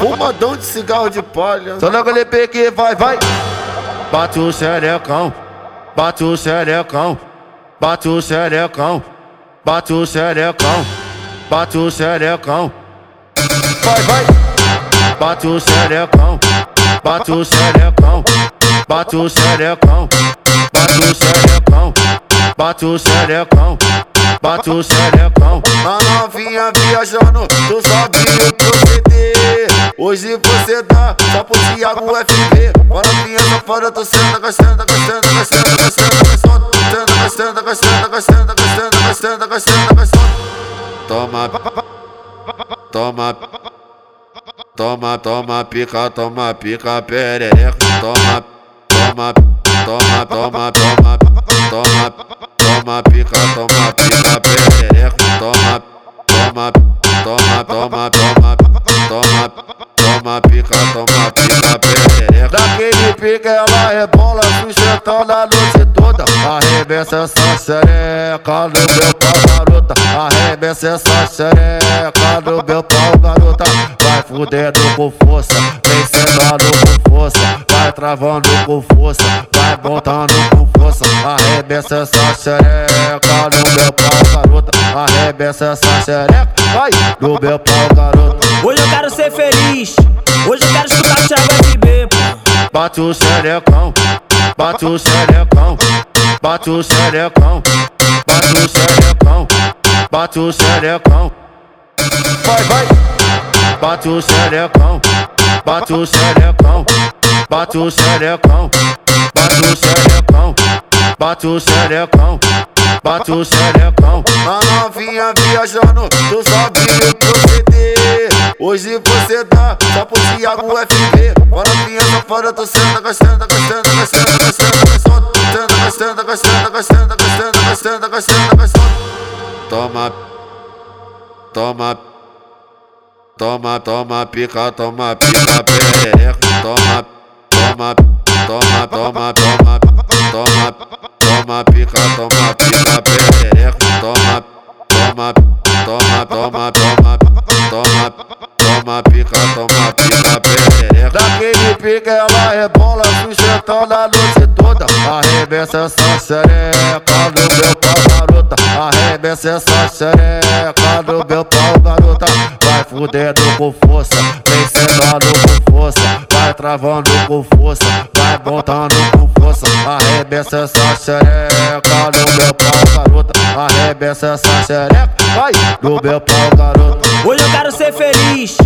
Fumadão de cigarro de palha. Só logo ele que vai, vai. Bate o xerecão, bate o xerecão, bate o xerecão, bate o xerecão, bate o xerecão. Vai, vai. Bate o xerecão, bate o xerecão, bate o xerecão, bate o xerecão, bate o xerecão bate o xerecão. A novinha viajando, tu sabe. Hoje você dá só pro Thiago FB. A novinha safada, tu senta, gostando, gostando, gostando, gostando, gostando, gostando, gostando, gostando, gostando, gostando, gostando, gostando. Toma, toma, toma, toma, pica, toma, pica, perereca, toma, toma, toma, toma, toma, toma toma pica, toma pica, perereco, toma, toma, toma, toma, toma, toma, toma pica, toma pica, perereco. Daquele pique ela rebola, sustentando a noite toda. Arrebenta essa xereca no meu pau, garota. Arrebenta essa xereca no meu pau, garota. Vai fudendo com força, vem sentando com força. Vai travando com força, vai botando com força. Arrebenta essa xereca no meu pau, garota. Arrebenta essa xereca, vai no meu pau, garota. Hoje eu quero ser feliz, hoje eu quero escutar o Thiago FB, pô. Bate o xerecão, bate o xerecão, bate o xerecão, bate o xerecão, bate o xerecão. Vai, vai. Bate o xerecão, bate o xerecão, bate o xerecão, bate o xerecão, bate o xerecão, bate o xerecão. A novinha viajando, tu sabe o proceder. Hoje você dá só pro Thiago FB. A novinha safada, tu senta, gostando, gostando, gostando, gostando, gostando, gostando, gostando, gostando, gostando, gostando, gostando, gostando, gostando. Toma, toma. Toma, toma, pica, toma, pica, perereca. Toma, toma, pica, toma, pica, perereca. Daquele pique ela rebola, sustentando a noite toda. Arrebenta essa xereca no meu pau, garota. Arrebenta essa xereca no meu pau, garota. Vai fudendo com força, vem sentando com força. Vai travando com força, vai botando com força. Arrebenta essa xereca no meu pau, garota. Arrebenta essa xereca, vai no meu pau, garota. Hoje eu quero ser feliz,